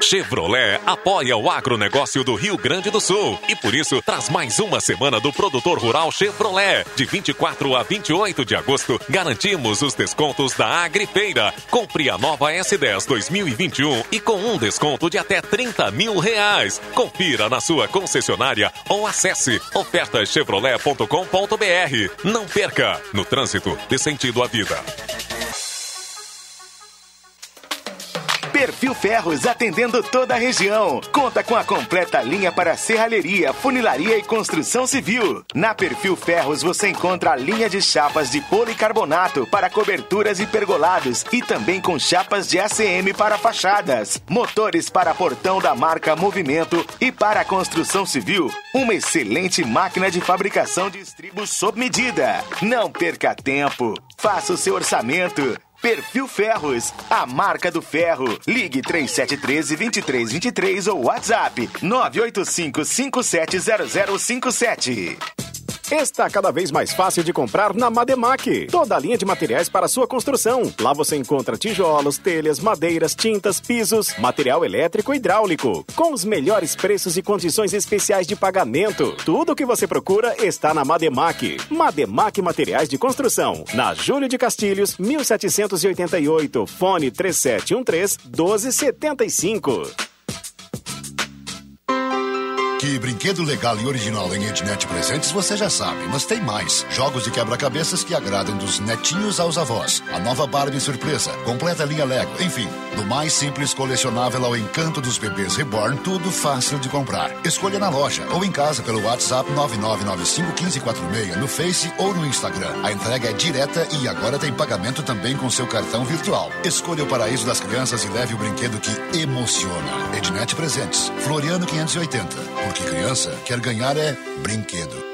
Chevrolet apoia o agronegócio do Rio Grande do Sul e por isso traz mais uma semana do produtor rural Chevrolet. De 24 a 28 de agosto, garantimos os descontos da Agrifeira. Compre a nova S10 2021 e com um desconto de até 30 mil reais. Confira na sua concessionária ou acesse ofertaschevrolet.com.br. Não perca! No trânsito, dê sentido à vida. Perfil Ferros atendendo toda a região. Conta com a completa linha para serralheria, funilaria e construção civil. Na Perfil Ferros você encontra a linha de chapas de policarbonato para coberturas e pergolados e também com chapas de ACM para fachadas, motores para portão da marca Movimento e para a construção civil, uma excelente máquina de fabricação de estribos sob medida. Não perca tempo. Faça o seu orçamento. Perfil Ferros, a marca do ferro. Ligue 3713-2323 ou WhatsApp 985-570057. Está cada vez mais fácil de comprar na Mademac. Toda a linha de materiais para sua construção. Lá você encontra tijolos, telhas, madeiras, tintas, pisos, material elétrico e hidráulico. Com os melhores preços e condições especiais de pagamento. Tudo o que você procura está na Mademac. Mademac Materiais de Construção. Na Júlio de Castilhos, 1788. Fone 3713-1275. Que brinquedo legal e original em Ednet Presentes você já sabe, mas tem mais. Jogos de quebra-cabeças que agradam dos netinhos aos avós. A nova Barbie surpresa, completa linha Lego, enfim. Do mais simples colecionável ao encanto dos bebês reborn, tudo fácil de comprar. Escolha na loja ou em casa pelo WhatsApp 99951546 no Face ou no Instagram. A entrega é direta e agora tem pagamento também com seu cartão virtual. Escolha o paraíso das crianças e leve o brinquedo que emociona. Ednet Presentes, Floriano 580. Porque criança quer ganhar é brinquedo.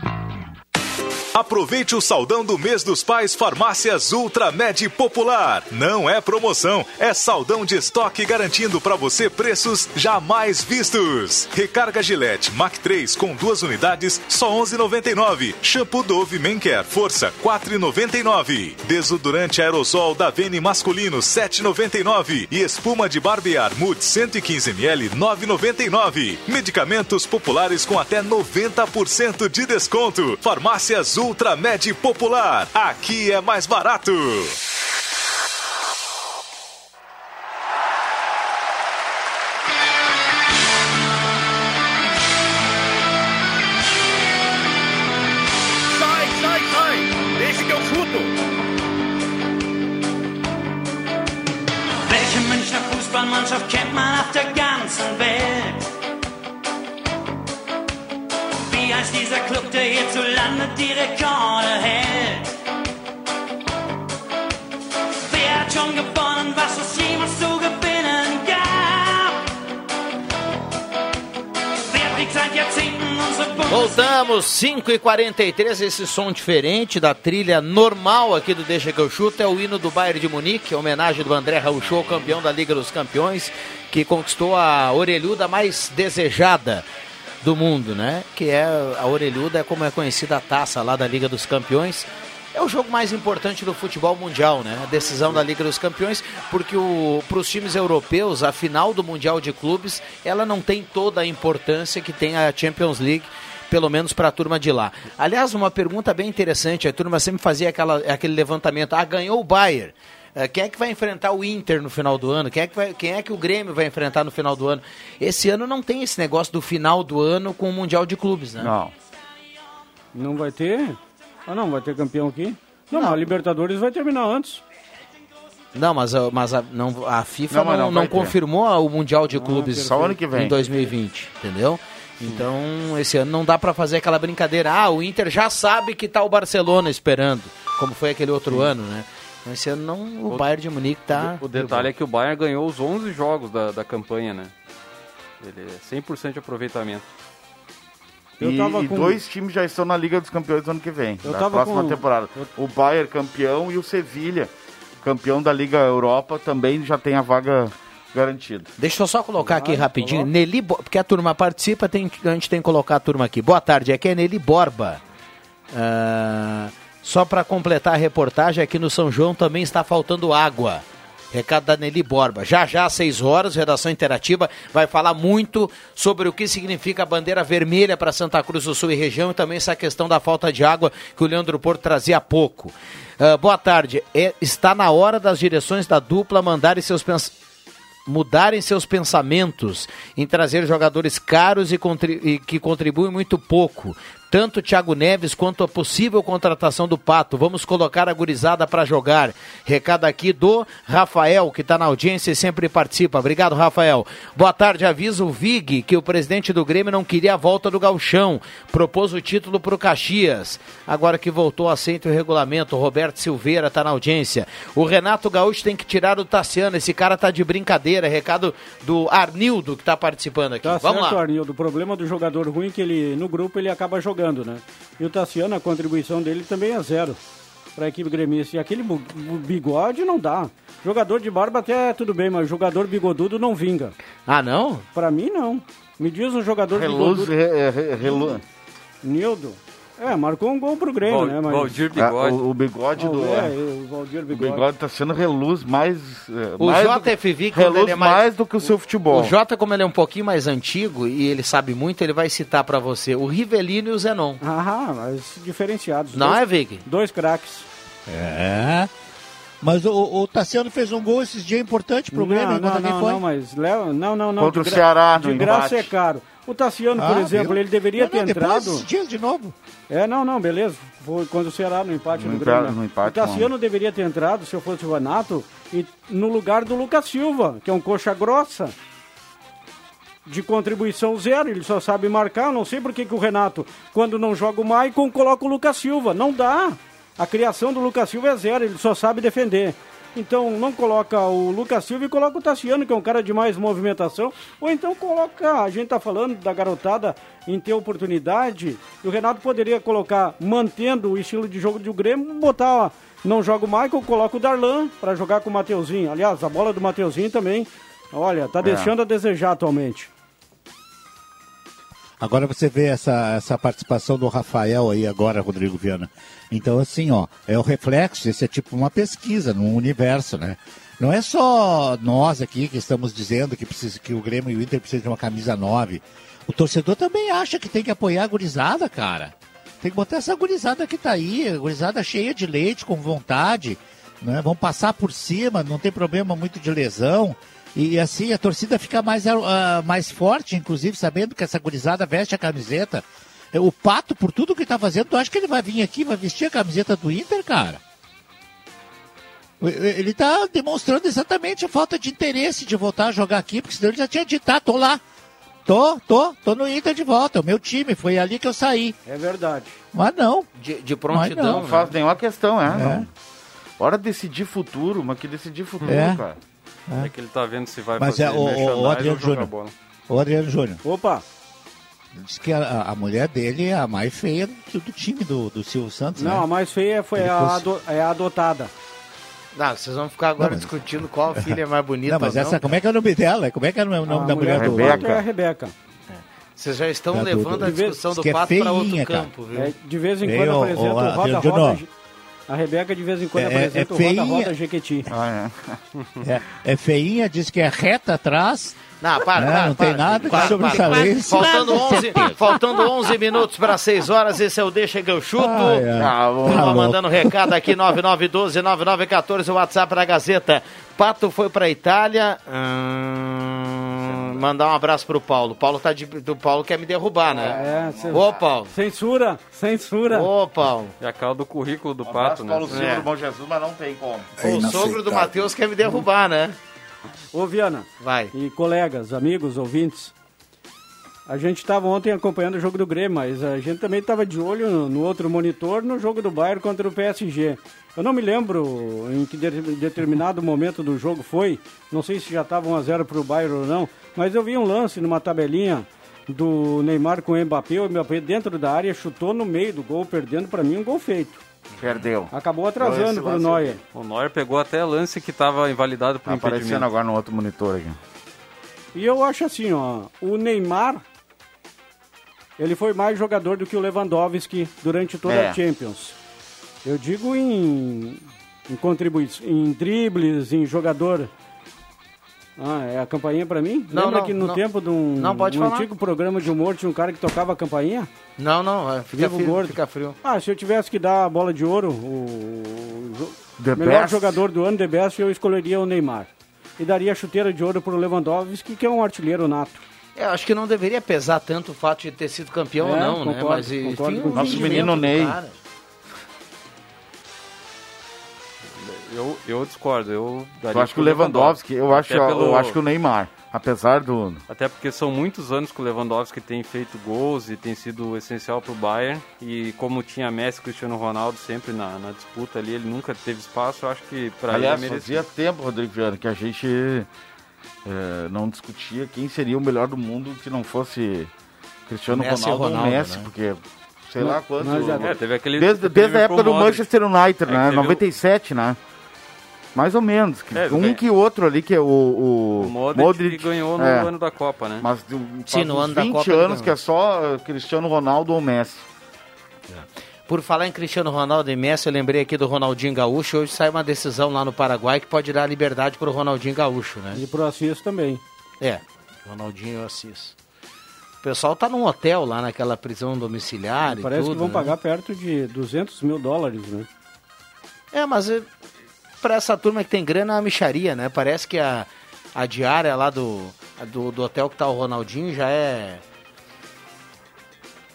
Aproveite o saldão do mês dos pais Farmácias Ultramed Popular. Não é promoção, é saldão de estoque garantindo para você preços jamais vistos. Recarga Gillette Mac 3 com duas unidades, só 11,99. Shampoo Dove Men Care Força 4,99. Desodorante aerosol da Vene masculino 7,99 e espuma de barbear Mood 115 ml 9,99. Medicamentos populares com até 90% de desconto. Farmácias Ultramed Popular. Aqui é mais barato. Voltamos, 5 e 43 esse som diferente da trilha normal aqui do Deixa que eu chuto é o hino do Bayern de Munique, homenagem do André Raul campeão da Liga dos Campeões, que conquistou a orelhuda mais desejada do mundo, né? Que é a orelhuda, é como é conhecida a taça lá da Liga dos Campeões. É o jogo mais importante do futebol mundial, né? A decisão da Liga dos Campeões, porque para os times europeus, a final do Mundial de Clubes, ela não tem toda a importância que tem a Champions League, pelo menos para a turma de lá. Aliás, uma pergunta bem interessante, a turma sempre fazia aquela, aquele levantamento, ah, ganhou o Bayern, eh, quem é que vai enfrentar o Inter no final do ano? Quem é, que vai, quem é que o Grêmio vai enfrentar no final do ano? Esse ano não tem esse negócio do final do ano com o Mundial de Clubes, né? Não. Não vai ter? Ah, não, vai ter campeão aqui? Não, a Libertadores vai terminar antes. Não, mas, a- mas a, não, a FIFA Não, não, não não confirmou o Mundial de Clubes Só ano que vem. em 2020, entendeu? Então, esse ano não dá pra fazer aquela brincadeira. Ah, o Inter já sabe que tá o Barcelona esperando, como foi aquele outro ano, né? Então, esse ano não, o, Bayern de Munique tá... O detalhe é que o Bayern ganhou os 11 jogos da, da campanha, né? Ele é 100% de aproveitamento. E, e dois times já estão na Liga dos Campeões ano que vem, Eu na tava próxima com- temporada. O Bayern campeão e o Sevilha, campeão da Liga Europa, também já tem a vaga garantida. Deixa eu só colocar aqui rapidinho. Nelly, Bo- porque a turma participa, tem, a gente tem que colocar a turma aqui. Boa tarde, aqui é Nelly Borba. Ah, só para completar a reportagem, aqui no São João também está faltando água. Recado da Nelly Borba. Já já, às 6 horas, redação interativa vai falar muito sobre o que significa a bandeira vermelha para Santa Cruz do Sul e região e também essa questão da falta de água que o Leandro Porto trazia há pouco. Ah, boa tarde. É, está na hora das direções da dupla mandarem seus mudarem seus pensamentos em trazer jogadores caros e, e que contribuem muito pouco. Tanto o Thiago Neves quanto a possível contratação do Pato. Vamos colocar a gurizada para jogar. Recado aqui do Rafael, que está na audiência e sempre participa. Obrigado, Rafael. Boa tarde. Avisa o Vig que o presidente do Grêmio não queria a volta do Galchão. Propôs o título para o Caxias. Agora que voltou, aceita o regulamento. O Roberto Silveira está na audiência. O Renato Gaúcho tem que tirar o Tassiano. Esse cara tá de brincadeira. Recado do Arnildo, que está participando aqui. Tá Vamos certo, lá. Arnildo. O problema do jogador ruim é que ele, no grupo, ele acaba jogando, né? E o Tassiano, a contribuição dele também é zero para a equipe gremista. E aquele bigode não dá. Jogador de barba até tudo bem, mas jogador bigodudo não vinga. Ah, não? Para mim, não. Me diz um jogador Reluz, bigodudo. re, re, relu- Nildo. É, marcou um gol pro Grêmio, Val- né? Mas... Valdir Bigode. Ah, o- o bigode do- É, o Valdir O Bigode. bigode tá sendo reluz mais. eh, O mais quando reluz ele é mais- mais do que o seu futebol. O Jota, como ele é um pouquinho mais antigo e ele sabe muito, ele vai citar para você o Rivelino e o Zenon. Ah, mas diferenciados. Não Dois- é, Vig? Dois craques. É. Mas o, o Tassiano fez um gol esses dias importante pro Grêmio. Não, contra não, quem não, foi? não, mas Léo, não, não, não. Contra o Ceará, De no graça embate. é caro. O Tassiano, por Ah, exemplo, viu? ele deveria Não, ter não, entrado. esses dias de novo. É, não, não, beleza. Foi quando o Ceará no empate No no, Grêmio. né? no empate, o Tassiano deveria ter entrado, se eu fosse o Renato, e no lugar do Lucas Silva, que é um coxa grossa. De contribuição zero, ele só sabe marcar. Não sei por que, que o Renato, quando não joga o Maicon, coloca o Lucas Silva. Não dá. A criação do Lucas Silva é zero, ele só sabe defender. Então não coloca o Lucas Silva e coloca o Tassiano, que é um cara de mais movimentação. Ou então coloca, a gente tá falando da garotada em ter oportunidade. E o Renato poderia colocar, mantendo o estilo de jogo do Grêmio, botar, ó, não joga o Michael, coloca o Darlan para jogar com o Mateuzinho. Aliás, a bola do Mateuzinho também, olha, tá É. deixando a desejar atualmente. Agora você vê essa, essa participação do Rafael aí agora, Rodrigo Viana. Então, assim, ó, é o reflexo, esse é tipo uma pesquisa no universo, né? Não é só nós aqui que estamos dizendo que, precisa, que o Grêmio e o Inter precisam de uma camisa 9. O torcedor também acha que tem que apoiar a gurizada, cara. Tem que botar essa gurizada que tá aí, a gurizada cheia de leite, com vontade, né? Vão passar por cima, não tem problema muito de lesão. E assim a torcida fica mais, ah, mais forte, inclusive, sabendo que essa gurizada veste a camiseta. O Pato, por tudo que tá fazendo, tu acha que ele vai vir aqui, vai vestir a camiseta do Inter, cara? Ele tá demonstrando exatamente a falta de interesse de voltar a jogar aqui, porque senão ele já tinha dito, tá, tô lá. Tô, tô, tô no Inter de volta, é o meu time, foi ali que eu saí. É verdade. Mas não. De, de prontidão, Mas Não faz nenhuma questão, é. Não. Hora de decidir futuro, mas que decidir futuro, É. cara. É. que ele tá vendo se vai Mas fazer é o, o, Adriano ou jogar Júnior. bola. O Adriano Júnior. Opa! Diz que a, a mulher dele é a mais feia do, do time do, do Silvio Santos, Não, né? a mais feia foi Ele a, fosse- ado- é a adotada. Não, vocês vão ficar agora Não, mas- discutindo qual filha é mais *laughs* bonita. Não, mas essa, como é que é o nome dela? Como é que é o nome A da mulher, do Pato é a Rebeca. Vocês já estão levando a De vez- discussão do que é pato para outro feinha, cara. campo, viu? É, de vez em quando ô, o Adriano roda-roda. A Rebeca de vez em quando É- é- apresenta é o feinha. roda-roda Jequiti. Ah, É, é feinha, diz que é reta atrás. Não, para, Né? para, Não para, tem nada para, de sobressalência. Faltando 11, faltando 11 minutos para 6 horas, esse é o Deixa que eu chuto. Ai, ai. Ah, Tá mandando recado aqui, 9912-9914, o WhatsApp da Gazeta. Pato foi para Itália. Hum, mandar um abraço pro Paulo. Paulo tá de, do Paulo quer me derrubar, né? É, cê- Ô, Paulo. Censura, censura. Ô, Paulo. E a cara do currículo do Abraço, Pato, né? Paulo Silva É. do Bom Jesus, mas não tem como. O sogro do Matheus quer me derrubar, né? Ô, Viana. Vai. E colegas, amigos, ouvintes. A gente estava ontem acompanhando o jogo do Grêmio, mas a gente também estava de olho no, no outro monitor no jogo do Bayern contra o PSG. Eu não me lembro em que de- determinado momento do jogo foi, não sei se já estava 1x0 para o Bayern ou não, mas eu vi um lance numa tabelinha do Neymar com o Mbappé, o Mbappé dentro da área chutou no meio do gol, perdendo para mim um gol feito. Perdeu. Acabou atrasando para o Neuer. O Neuer pegou até lance que estava invalidado por Tá aparecendo impedimento. agora no outro monitor aqui. E eu acho assim, ó, o Neymar, ele foi mais jogador do que o Lewandowski durante toda É. a Champions. Eu digo em, em contribuições, em dribles, em jogador. Ah, é a campainha pra mim? Não, Lembra não, que no não. tempo de um, Não, pode um falar. antigo programa de humor tinha um cara que tocava a campainha? Não, não, é, fica Vivo frio, gordo. fica frio. Ah, se eu tivesse que dar a bola de ouro, o, o The melhor best. jogador do ano, The Best, eu escolheria o Neymar. E daria a chuteira de ouro pro Lewandowski, que é um artilheiro nato. Eu acho que não deveria pesar tanto o fato de ter sido campeão É, ou não, né? concordo, Mas enfim, concordo o. Nosso rendimento menino do Ney. cara. Eu, eu discordo. Eu, daria Eu acho que o pro Lewandowski, eu acho, pelo- eu acho que o Neymar, apesar do. Até porque são muitos anos que o Lewandowski tem feito gols e tem sido essencial para o Bayern. E como tinha Messi e Cristiano Ronaldo sempre na, na disputa ali, ele nunca teve espaço. Eu acho que para ele é Aliás, merecido. fazia tempo, Rodrigo Viana, que a gente eh, não discutia quem seria o melhor do mundo que não fosse Cristiano Messi e Ronaldo, ou Ronaldo, Messi, né? porque sei lá quanto. É, teve aquele desde teve desde a época do Liverpool Manchester United, É, né? teve o- 97, né? Mais ou menos. que É, um bem- que outro ali, que é o. O, O Modric, que ganhou no é. ano da Copa, né? Mas de, Sim, faz no ano da 20 Copa ele anos que é só eh, Cristiano Ronaldo ou Messi. Por falar em Cristiano Ronaldo e Messi, eu lembrei aqui do Ronaldinho Gaúcho. Hoje sai uma decisão lá no Paraguai que pode dar liberdade pro Ronaldinho Gaúcho, né? E pro Assis também. É, Ronaldinho Assis. O pessoal tá num hotel lá naquela prisão domiciliar e Parece tudo, que vão né? pagar perto de 200 mil dólares, né? É, mas pra essa turma que tem grana é uma micharia, né? Parece que a, a diária lá do, a do, do hotel que tá o Ronaldinho já é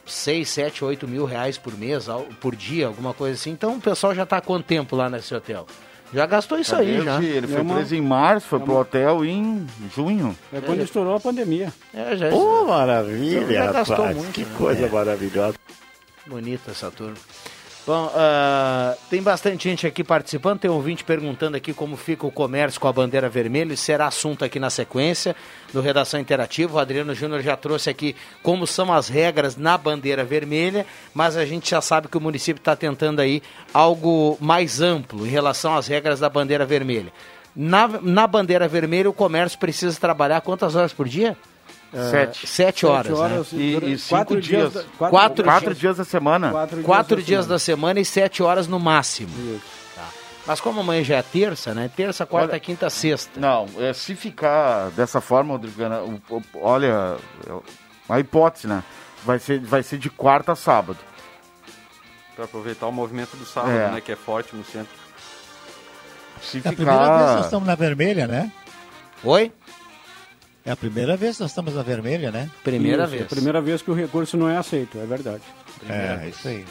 6, 7, 8 mil reais por mês, por dia, alguma coisa assim. Então o pessoal já está há quanto tempo lá nesse hotel? Já gastou isso aí, já. Ele foi É uma- preso em março, foi é pro uma- hotel em junho. É quando estourou a pandemia. É, já Pô, já maravilha, gastou rapaz. muito, que né? coisa É. maravilhosa. Bonita essa turma. Bom, ah, tem bastante gente aqui participando, tem ouvinte perguntando aqui como fica o comércio com a bandeira vermelha, isso será assunto aqui na sequência do Redação Interativa. O Adriano Júnior já trouxe aqui como são as regras na bandeira vermelha, mas a gente já sabe que o município está tentando aí algo mais amplo em relação às regras da bandeira vermelha. Na, na bandeira vermelha, o comércio precisa trabalhar quantas horas por dia? Ah, Sete. Sete horas. Sete horas né? E, Dura- e cinco quatro dias. dias quatro, quatro- quatro dias- dias da semana. Quatro, Quatro dias, dias da da semana e sete horas no máximo. Tá. Mas como amanhã já é terça, né? Terça, quarta, Olha- quinta, sexta. Não, é, se ficar dessa forma, Rodrigo, olha, é uma hipótese, né? Vai ser, vai ser de quarta a sábado. Pra aproveitar o movimento do sábado, É. né? Que é forte no centro. Se É a primeira vez nós ficar. estamos na vermelha, né? Oi? É a primeira vez que nós estamos na vermelha, né? Primeira Isso, vez. É a primeira vez que o recurso não é aceito, é verdade. É, isso aí.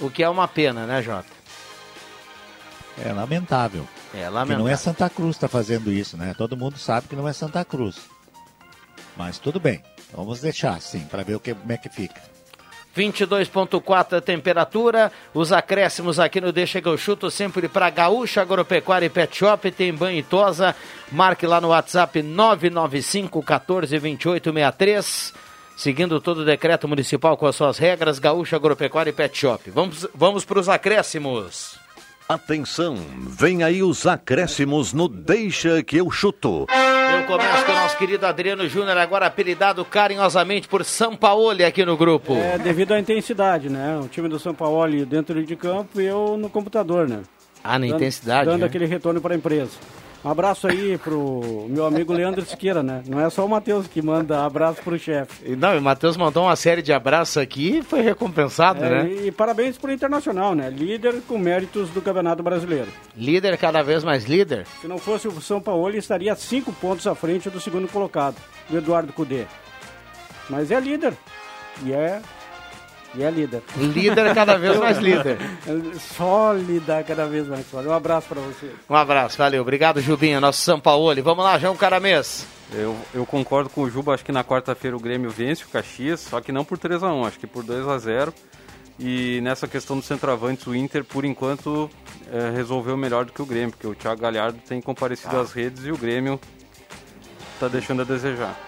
O que é uma pena, né, Jota? É lamentável. É Que lamentável. não é Santa Cruz que está fazendo isso, né? Todo mundo sabe que não é Santa Cruz. Mas tudo bem. Vamos deixar assim, para ver o que, como é que fica. 22.4 a temperatura, os acréscimos aqui no Deixa que eu chuto sempre para Gaúcha Agropecuária e Pet Shop, tem banho e tosa, marque lá no WhatsApp 995 14 28 63, seguindo todo o decreto municipal com as suas regras, Gaúcha Agropecuária e Pet Shop. Vamos, vamos para os acréscimos. Atenção, vem aí os acréscimos no Deixa que eu chuto. Eu começo com o nosso querido Adriano Júnior, agora apelidado carinhosamente por Sampaoli aqui no grupo. É devido à intensidade, né? O time do São Paulo dentro de campo e eu no computador, né? Ah, na Dando- intensidade, Dando né? aquele retorno para a empresa. Um abraço aí pro meu amigo Leandro Siqueira, né? Não é só o Matheus que manda abraço pro chefe. Não, o Matheus mandou uma série de abraços aqui e foi recompensado, É, né? e, e parabéns pro Internacional, né? Líder com méritos do Campeonato Brasileiro. Líder cada vez mais líder. Se não fosse o São Paulo, ele estaria cinco pontos à frente do segundo colocado, do Eduardo Cudê. Mas é líder. E é. E é líder. Líder cada vez mais líder. É Sólida cada vez mais sólida. Um abraço pra você. Um abraço, valeu. Obrigado, Jubinho, nosso Sampaoli. Vamos lá, João Caramês. Eu, eu concordo com o Juba, acho que na quarta-feira o Grêmio vence o Caxias, só que não por 3 a 1 acho que por 2 a 0 E nessa questão do centroavante, o Inter, por enquanto, eh, resolveu melhor do que o Grêmio, porque o Thiago Galhardo tem comparecido às redes e o Grêmio tá deixando a desejar.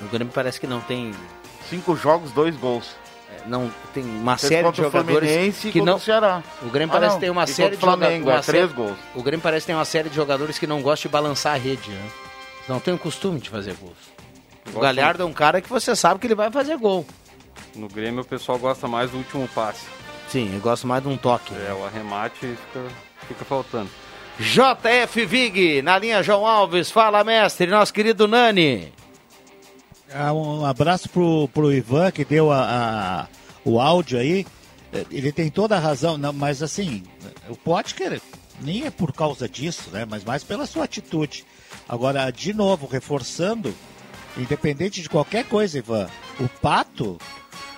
O Grêmio parece que não tem. Cinco jogos, dois gols. Não tem uma série de jogadores que não. o Ceará. O Grêmio Ah, parece que tem uma E série de Flamengo, jogadores. é três gols. O Grêmio parece que tem uma série de jogadores que não gostam de balançar a rede, né? Não tem o costume de fazer gols. O Galhardo é um cara que você sabe que ele vai fazer gol. No Grêmio o pessoal gosta mais do último passe. Sim, eu gosto mais de um toque. É, o arremate fica, fica faltando. JF Vig, na linha João Alves, fala mestre, nosso querido Nani. Ah, Um abraço pro, pro Ivan que deu a, a- o áudio aí. Eh, Ele tem toda a razão, não, mas assim, o Potker nem é por causa disso, né? Mas mais pela sua atitude. Agora, de novo, reforçando, independente de qualquer coisa, Ivan, o Pato,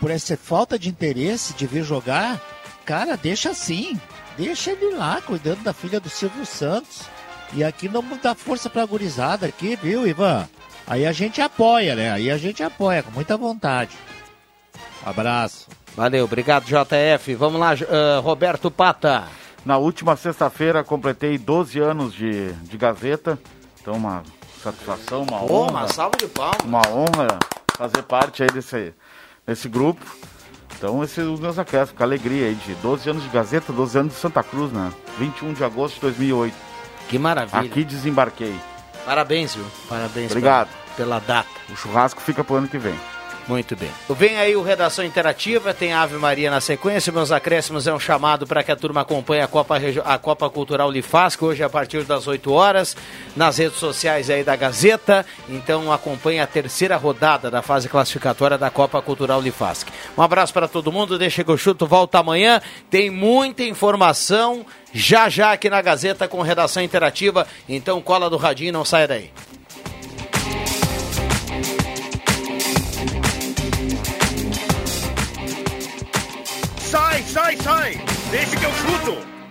por essa falta de interesse de vir jogar, cara, deixa assim. Deixa ele lá, cuidando da filha do Silvio Santos. E aqui não dá força pra gurizada aqui, viu, Ivan? Aí a gente apoia, né? Aí a gente apoia, com muita vontade. Abraço. Valeu, obrigado JF. Vamos lá, ah, Roberto Pata. Na última sexta-feira completei 12 anos de, de Gazeta. Então, uma satisfação, uma honra. uma salva de palmas. Uma honra fazer parte aí desse, desse grupo. Então, esses são os meus acréscimos, com alegria aí de 12 anos de Gazeta, 12 anos de Santa Cruz, né? 21 de agosto de 2008. Que maravilha. Aqui desembarquei. Parabéns, viu? Parabéns Obrigado. Pela, pela data. O churrasco fica pro ano que vem. Muito bem. Vem aí o Redação Interativa, tem Ave Maria na sequência. Meus acréscimos é um chamado para que a turma acompanhe a Copa, a Copa Cultural Lifasco, hoje a partir das 8 horas, nas redes sociais aí da Gazeta. Então acompanhe a terceira rodada da fase classificatória da Copa Cultural Lifasc. Um abraço para todo mundo, deixa que eu chuto, volta amanhã. Tem muita informação já já aqui na Gazeta com Redação Interativa. Então cola do radinho e não saia daí. sai, sai! Deixa que eu chuto!